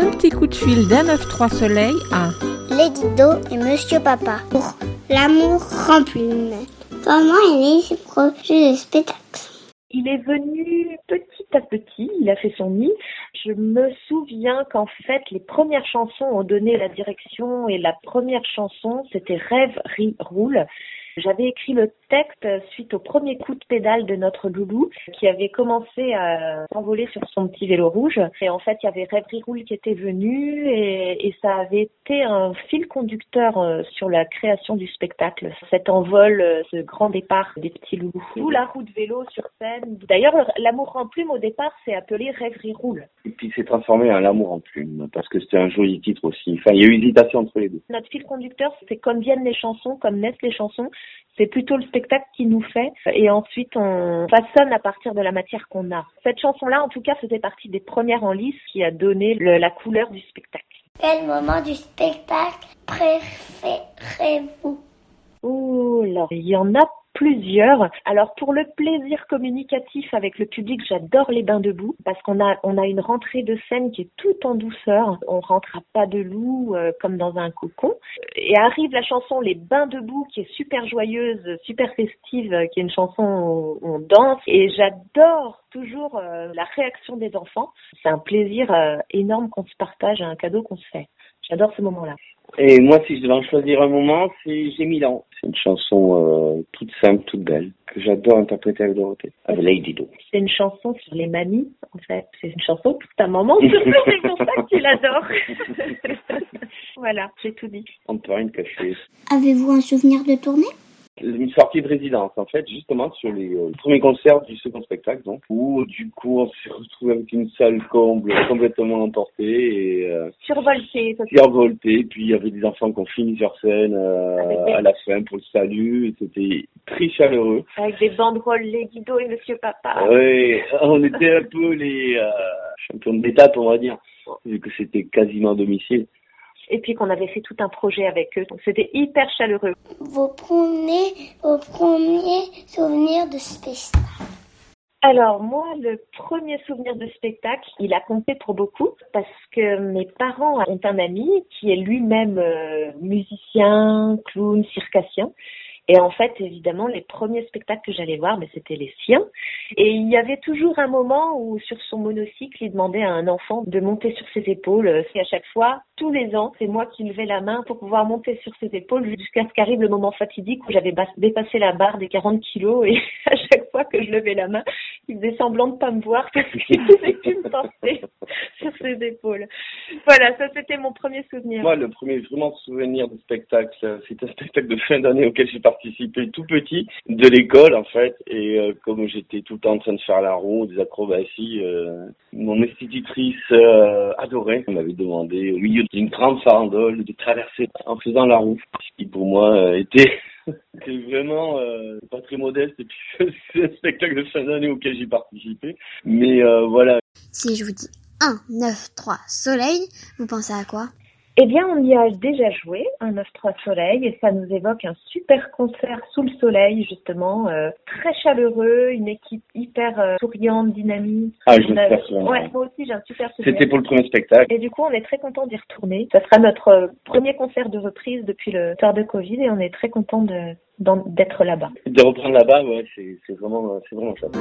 Un petit coup de fil d'un 9-3 soleil à Lady Do et Monsieur Papa pour l'amour rempli. Comment est né ce projet de spectacle Il est venu petit à petit, il a fait son nid. Je me souviens qu'en fait, les premières chansons ont donné la direction et la première chanson, c'était Rêve, rit, roule. J'avais écrit le texte suite au premier coup de pédale de notre loulou qui avait commencé à s'envoler sur son petit vélo rouge. Et en fait, il y avait Rêverie Roule qui était venu et, et, ça avait été un fil conducteur euh, sur la création du spectacle. Cet envol, euh, ce grand départ des petits loulous. Ou la roue de vélo sur scène. D'ailleurs, l'amour en plume au départ s'est appelé Rêverie Roule. Et puis c'est transformé en l'amour en plume parce que c'était un joli titre aussi. Enfin, il y a eu hésitation entre les deux. Notre fil conducteur, c'est comme viennent les chansons, comme naissent les chansons. C'est plutôt le spectacle qui nous fait et ensuite on façonne à partir de la matière qu'on a. Cette chanson-là, en tout cas, faisait partie des premières en lice qui a donné le, la couleur du spectacle. Quel moment du spectacle préférez-vous? Oh là, il y en a plusieurs. Alors pour le plaisir communicatif avec le public, j'adore les bains debout parce qu'on a on a une rentrée de scène qui est tout en douceur. On rentre à pas de loup euh, comme dans un cocon. Et arrive la chanson Les bains debout qui est super joyeuse, super festive, euh, qui est une chanson où on danse et j'adore toujours euh, la réaction des enfants. C'est un plaisir euh, énorme qu'on se partage, un cadeau qu'on se fait. J'adore ce moment-là. Et moi, si je devais en choisir un moment, c'est J'ai mille ans. C'est une chanson euh, toute simple, toute belle, que j'adore interpréter avec Dorothée, avec Lady Do. C'est une chanson sur les mamies, en fait. C'est une chanson pour ta maman, surtout, c'est pour ça qu'il adore. voilà, j'ai tout dit. On ne peut rien cacher. Avez-vous un souvenir de tournée? Sortie de résidence en fait justement sur les euh, premiers concerts du second spectacle donc où du coup on s'est retrouvé avec une salle comble complètement emportée et euh, survoltée survoltée. Puis il y avait des enfants qui ont fini sur scène euh, à la fin pour le salut. C'était très chaleureux. Avec des banderoles les Guido et Monsieur Papa. Oui on était un peu les champions d'étape on va dire vu que c'était quasiment à domicile et puis qu'on avait fait tout un projet avec eux. Donc c'était hyper chaleureux. Vos premiers, vos premiers souvenirs de spectacle alors moi, le premier souvenir de spectacle, il a compté pour beaucoup parce que mes parents ont un ami qui est lui-même euh, musicien, clown, circassien. Et en fait, évidemment, les premiers spectacles que j'allais voir, mais c'était les siens. Et il y avait toujours un moment où, sur son monocycle, il demandait à un enfant de monter sur ses épaules. Et à chaque fois, tous les ans, c'est moi qui levais la main pour pouvoir monter sur ses épaules jusqu'à ce qu'arrive le moment fatidique où j'avais dépassé la barre des 40 kilos. Et à chaque fois que je levais la main, il faisait semblant de pas me voir parce qu'il plus me porter sur ses épaules. Voilà, ça c'était mon premier souvenir. Moi, le premier vraiment souvenir de spectacle, c'est un spectacle de fin d'année auquel j'ai participé tout petit de l'école en fait. Et euh, comme j'étais tout le temps en train de faire la roue, des acrobaties, euh, mon institutrice euh. On m'avait demandé au milieu d'une grande farandole de traverser en faisant la roue, ce qui pour moi était c'est vraiment euh, pas très modeste et puis c'est un spectacle de fin d'année auquel j'ai participé. Mais euh, voilà. Si je vous dis 1, 9, 3, soleil, vous pensez à quoi? Eh bien, on y a déjà joué, un 9-3 soleil, et ça nous évoque un super concert sous le soleil, justement, euh, très chaleureux, une équipe hyper euh, souriante, dynamique. Ah, je a... Ouais, moi aussi, j'ai un super souvenir. C'était pour le premier spectacle. Et du coup, on est très content d'y retourner. Ça sera notre euh, premier concert de reprise depuis le temps de Covid, et on est très content d'être là-bas. De reprendre là-bas, ouais, c'est vraiment, c'est vraiment chouette.